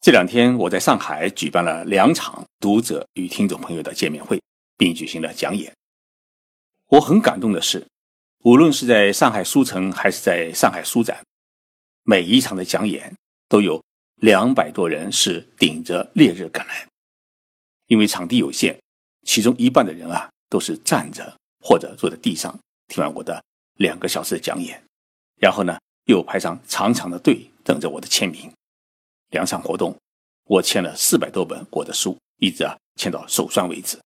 这两天我在上海举办了两场读者与听众朋友的见面会，并举行了讲演。我很感动的是，无论是在上海书城还是在上海书展，每一场的讲演都有两百多人是顶着烈日赶来。因为场地有限，其中一半的人啊都是站着或者坐在地上听完我的两个小时的讲演，然后呢又排上长长的队等着我的签名。两场活动，我签了四百多本我的书，一直啊签到手酸为止。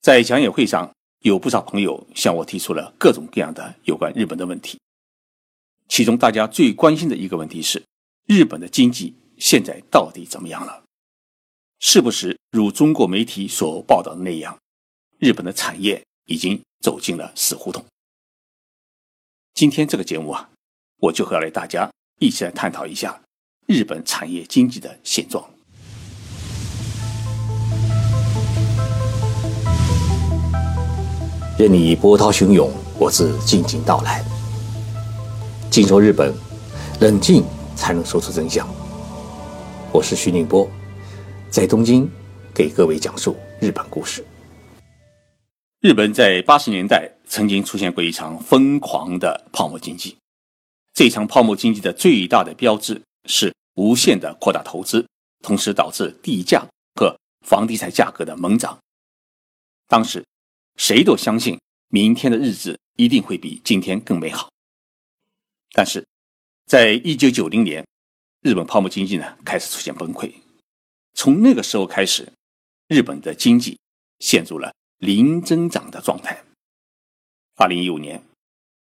在讲演会上，有不少朋友向我提出了各种各样的有关日本的问题。其中大家最关心的一个问题是：日本的经济现在到底怎么样了？是不是如中国媒体所报道的那样，日本的产业已经走进了死胡同？今天这个节目啊，我就和来大家一起来探讨一下。日本产业经济的现状。任你波涛汹涌，我自静静到来。静说日本，冷静才能说出真相。我是徐宁波，在东京给各位讲述日本故事。日本在八十年代曾经出现过一场疯狂的泡沫经济，这场泡沫经济的最大的标志是。无限的扩大投资，同时导致地价和房地产价格的猛涨。当时，谁都相信明天的日子一定会比今天更美好。但是，在一九九零年，日本泡沫经济呢开始出现崩溃。从那个时候开始，日本的经济陷入了零增长的状态。二零一五年，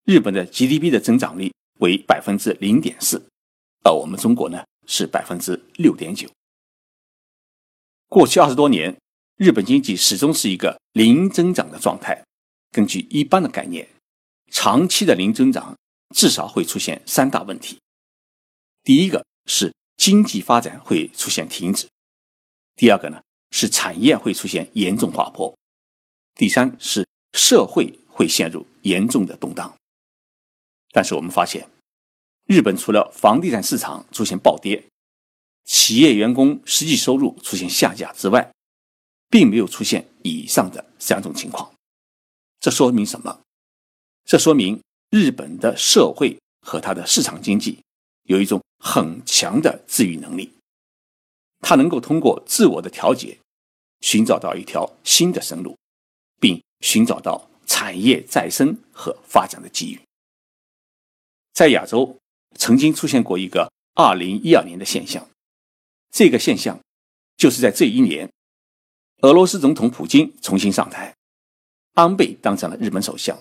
日本的 GDP 的增长率为百分之零点四。而我们中国呢是百分之六点九。过去二十多年，日本经济始终是一个零增长的状态。根据一般的概念，长期的零增长至少会出现三大问题：第一个是经济发展会出现停止；第二个呢是产业会出现严重滑坡；第三是社会会陷入严重的动荡。但是我们发现。日本除了房地产市场出现暴跌，企业员工实际收入出现下降之外，并没有出现以上的三种情况。这说明什么？这说明日本的社会和它的市场经济有一种很强的自愈能力，它能够通过自我的调节，寻找到一条新的生路，并寻找到产业再生和发展的机遇。在亚洲。曾经出现过一个二零一二年的现象，这个现象就是在这一年，俄罗斯总统普京重新上台，安倍当上了日本首相，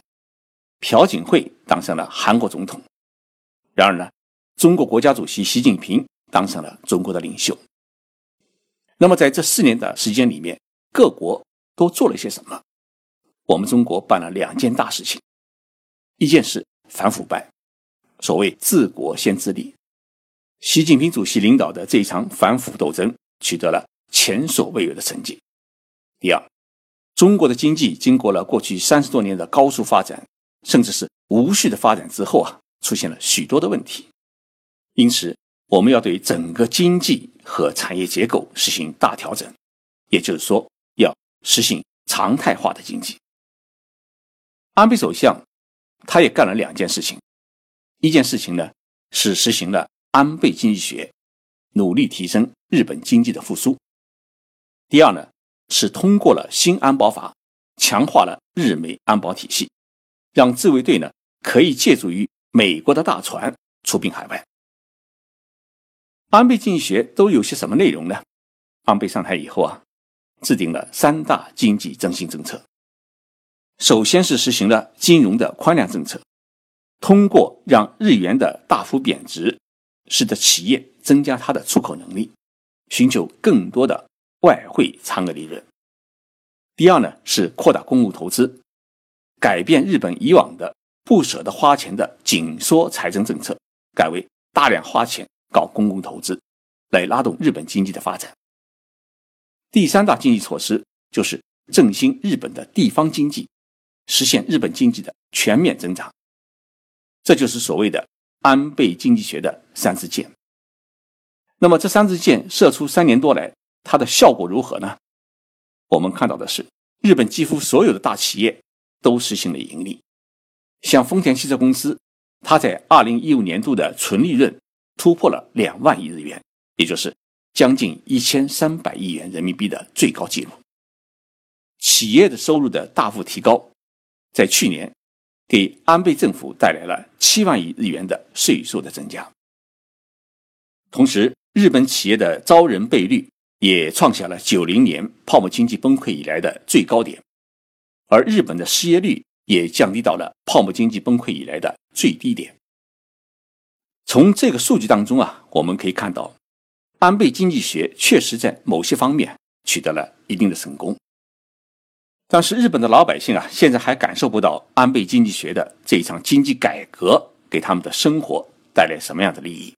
朴槿惠当上了韩国总统。然而呢，中国国家主席习近平当上了中国的领袖。那么在这四年的时间里面，各国都做了些什么？我们中国办了两件大事情，一件事反腐败。所谓治国先治理，习近平主席领导的这一场反腐斗争取得了前所未有的成绩。第二，中国的经济经过了过去三十多年的高速发展，甚至是无序的发展之后啊，出现了许多的问题。因此，我们要对整个经济和产业结构实行大调整，也就是说，要实行常态化的经济。安倍首相他也干了两件事情。一件事情呢，是实行了安倍经济学，努力提升日本经济的复苏。第二呢，是通过了新安保法，强化了日美安保体系，让自卫队呢可以借助于美国的大船出兵海外。安倍经济学都有些什么内容呢？安倍上台以后啊，制定了三大经济振兴政策。首先是实行了金融的宽量政策。通过让日元的大幅贬值，使得企业增加它的出口能力，寻求更多的外汇差额利润。第二呢，是扩大公共投资，改变日本以往的不舍得花钱的紧缩财政政策，改为大量花钱搞公共投资，来拉动日本经济的发展。第三大经济措施就是振兴日本的地方经济，实现日本经济的全面增长。这就是所谓的安倍经济学的三支箭。那么这三支箭射出三年多来，它的效果如何呢？我们看到的是，日本几乎所有的大企业都实行了盈利，像丰田汽车公司，它在二零一五年度的纯利润突破了两万亿日元，也就是将近一千三百亿元人民币的最高纪录。企业的收入的大幅提高，在去年给安倍政府带来了七万亿日元的税收的增加。同时，日本企业的招人倍率。也创下了九零年泡沫经济崩溃以来的最高点，而日本的失业率也降低到了泡沫经济崩溃以来的最低点。从这个数据当中啊，我们可以看到，安倍经济学确实在某些方面取得了一定的成功。但是日本的老百姓啊，现在还感受不到安倍经济学的这一场经济改革给他们的生活带来什么样的利益。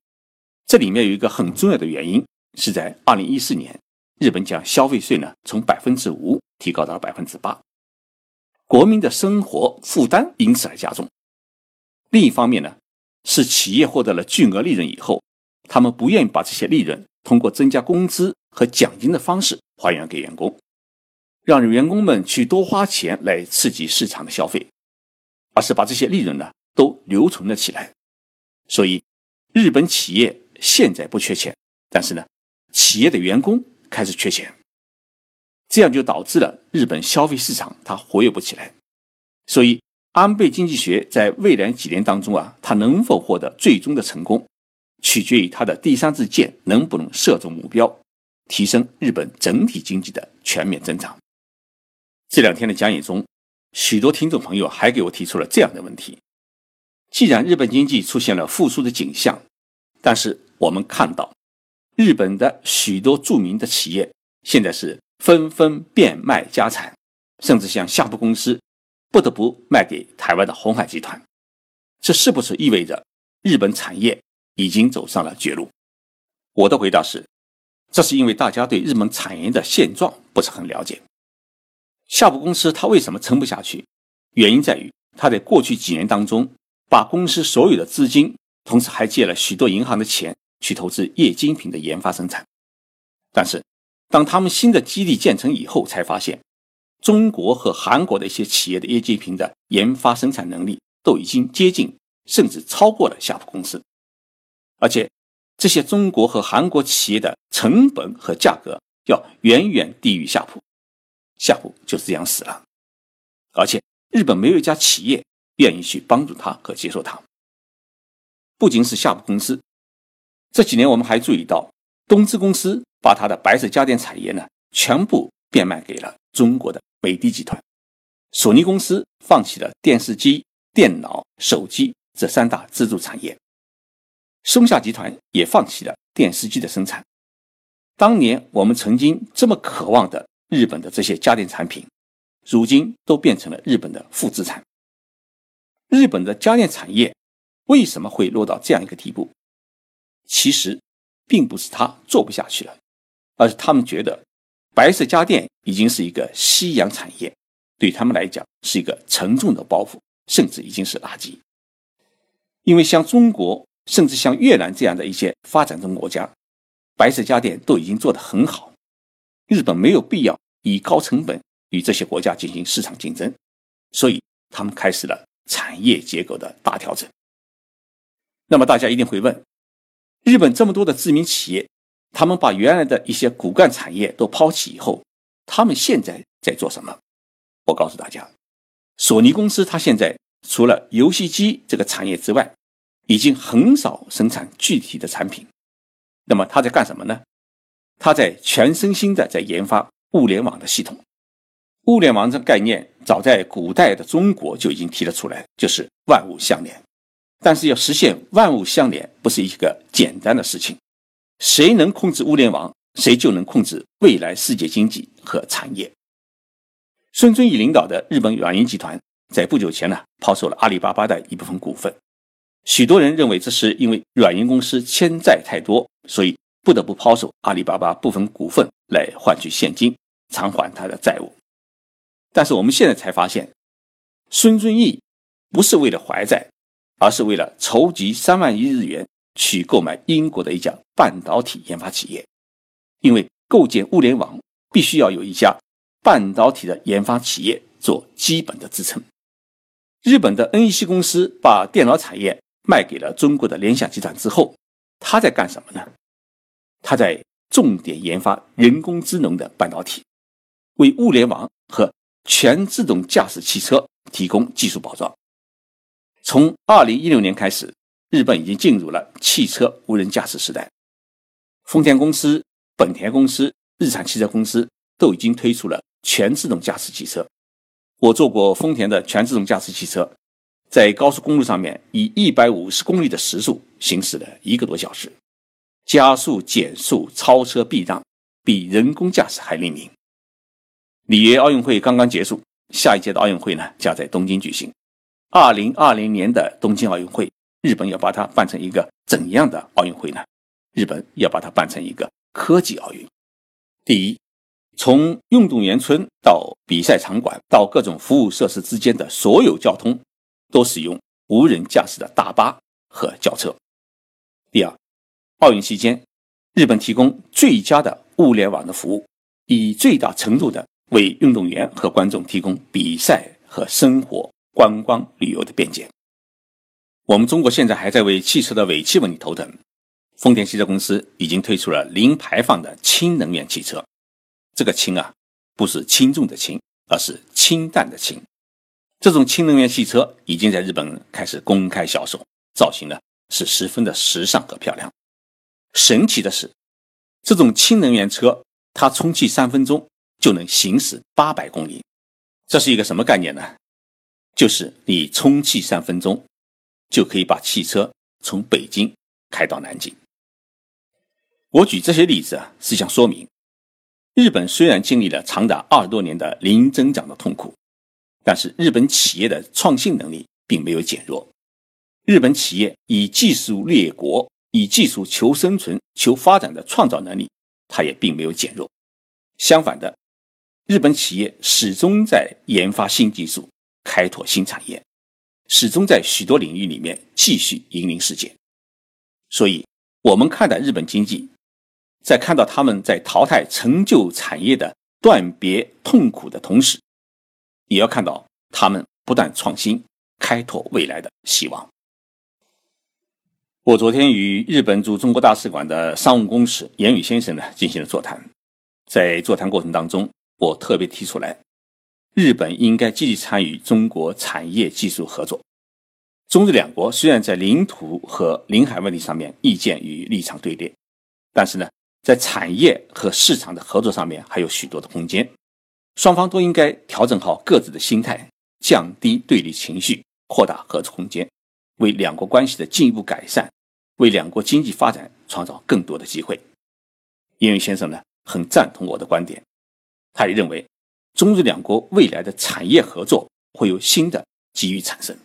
这里面有一个很重要的原因。是在二零一四年，日本将消费税呢从百分之五提高到百分之八，国民的生活负担因此而加重。另一方面呢，是企业获得了巨额利润以后，他们不愿意把这些利润通过增加工资和奖金的方式还原给员工，让员工们去多花钱来刺激市场的消费，而是把这些利润呢都留存了起来。所以，日本企业现在不缺钱，但是呢。企业的员工开始缺钱，这样就导致了日本消费市场它活跃不起来。所以，安倍经济学在未来几年当中啊，它能否获得最终的成功，取决于它的第三支箭能不能射中目标，提升日本整体经济的全面增长。这两天的讲演中，许多听众朋友还给我提出了这样的问题：既然日本经济出现了复苏的景象，但是我们看到。日本的许多著名的企业现在是纷纷变卖家产，甚至像夏普公司不得不卖给台湾的鸿海集团。这是不是意味着日本产业已经走上了绝路？我的回答是，这是因为大家对日本产业的现状不是很了解。夏普公司它为什么撑不下去？原因在于它在过去几年当中把公司所有的资金，同时还借了许多银行的钱。去投资液晶屏的研发生产，但是当他们新的基地建成以后，才发现中国和韩国的一些企业的液晶屏的研发生产能力都已经接近甚至超过了夏普公司，而且这些中国和韩国企业的成本和价格要远远低于夏普，夏普就这样死了，而且日本没有一家企业愿意去帮助他和接受他，不仅是夏普公司。这几年，我们还注意到，东芝公司把它的白色家电产业呢，全部变卖给了中国的美的集团；索尼公司放弃了电视机、电脑、手机这三大支柱产业；松下集团也放弃了电视机的生产。当年我们曾经这么渴望的日本的这些家电产品，如今都变成了日本的负资产。日本的家电产业为什么会落到这样一个地步？其实，并不是他做不下去了，而是他们觉得白色家电已经是一个夕阳产业，对他们来讲是一个沉重的包袱，甚至已经是垃圾。因为像中国，甚至像越南这样的一些发展中国家，白色家电都已经做得很好，日本没有必要以高成本与这些国家进行市场竞争，所以他们开始了产业结构的大调整。那么大家一定会问。日本这么多的知名企业，他们把原来的一些骨干产业都抛弃以后，他们现在在做什么？我告诉大家，索尼公司它现在除了游戏机这个产业之外，已经很少生产具体的产品。那么他在干什么呢？他在全身心的在研发物联网的系统。物联网这个概念，早在古代的中国就已经提了出来，就是万物相连。但是要实现万物相连，不是一个简单的事情。谁能控制物联网，谁就能控制未来世界经济和产业。孙正义领导的日本软银集团在不久前呢，抛售了阿里巴巴的一部分股份。许多人认为这是因为软银公司欠债太多，所以不得不抛售阿里巴巴部分股份来换取现金偿还他的债务。但是我们现在才发现，孙正义不是为了还债。而是为了筹集三万亿日元去购买英国的一家半导体研发企业，因为构建物联网必须要有一家半导体的研发企业做基本的支撑。日本的 NEC 公司把电脑产业卖给了中国的联想集团之后，他在干什么呢？他在重点研发人工智能的半导体，为物联网和全自动驾驶汽车提供技术保障。从二零一六年开始，日本已经进入了汽车无人驾驶时代。丰田公司、本田公司、日产汽车公司都已经推出了全自动驾驶汽车。我坐过丰田的全自动驾驶汽车，在高速公路上面以一百五十公里的时速行驶了一个多小时，加速、减速、超车、避让，比人工驾驶还灵敏。里约奥运会刚刚结束，下一届的奥运会呢将在东京举行。二零二零年的东京奥运会，日本要把它办成一个怎样的奥运会呢？日本要把它办成一个科技奥运。第一。从运动员村到比赛场馆到各种服务设施之间的所有交通，都使用无人驾驶的大巴和轿车。第二，奥运期间，日本提供最佳的物联网的服务，以最大程度的为运动员和观众提供比赛和生活、观光旅游的便捷。我们中国现在还在为汽车的尾气问题头疼，丰田汽车公司已经推出了零排放的氢能源汽车。这个氢啊，不是轻重的轻，而是清淡的清。这种氢能源汽车已经在日本开始公开销售，造型呢是十分的时尚和漂亮。神奇的是，这种氢能源车它充气三分钟就能行驶八百公里，这是一个什么概念呢？就是你充气三分钟就可以把汽车从北京开到南京。我举这些例子啊，是想说明。日本虽然经历了长达二十多年的零增长的痛苦，但是日本企业的创新能力并没有减弱。日本企业以技术立国、以技术求生存、求发展的创造能力，它也并没有减弱。相反的，日本企业始终在研发新技术、开拓新产业，始终在许多领域里面继续引领世界。所以，我们看待日本经济。在看到他们在淘汰陈旧产业的断别痛苦的同时，也要看到他们不断创新、开拓未来的希望。我昨天与日本驻中国大使馆的商务公使严宇先生呢进行了座谈，在座谈过程当中，我特别提出来，日本应该积极参与中国产业技术合作。中日两国虽然在领土和领海问题上面意见与立场对立，但是呢。在产业和市场的合作上面还有许多的空间，双方都应该调整好各自的心态，降低对立情绪，扩大合作空间，为两国关系的进一步改善，为两国经济发展创造更多的机会。叶云先生呢，很赞同我的观点，他也认为，中日两国未来的产业合作会有新的机遇产生。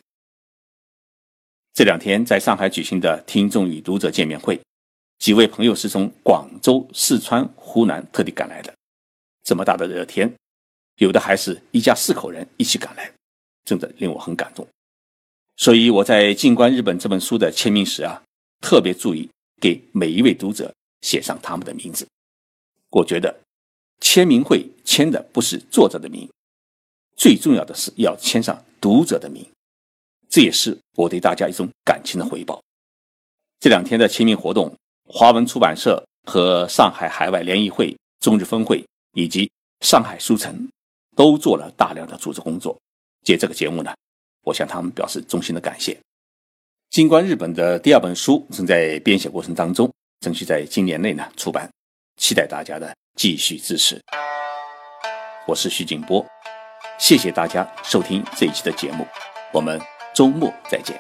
这两天在上海举行的听众与读者见面会。几位朋友是从广州、四川、湖南特地赶来的，这么大的热天，有的还是一家四口人一起赶来，真的令我很感动。所以我在《静观日本》这本书的签名时啊，特别注意给每一位读者写上他们的名字。我觉得签名会签的不是作者的名，最重要的是要签上读者的名，这也是我对大家一种感情的回报。这两天的签名活动。华文出版社和上海海外联谊会、中日分会以及上海书城都做了大量的组织工作。借这个节目呢，我向他们表示衷心的感谢。尽管日本的第二本书正在编写过程当中，争取在今年内呢出版，期待大家的继续支持。我是徐静波，谢谢大家收听这一期的节目，我们周末再见。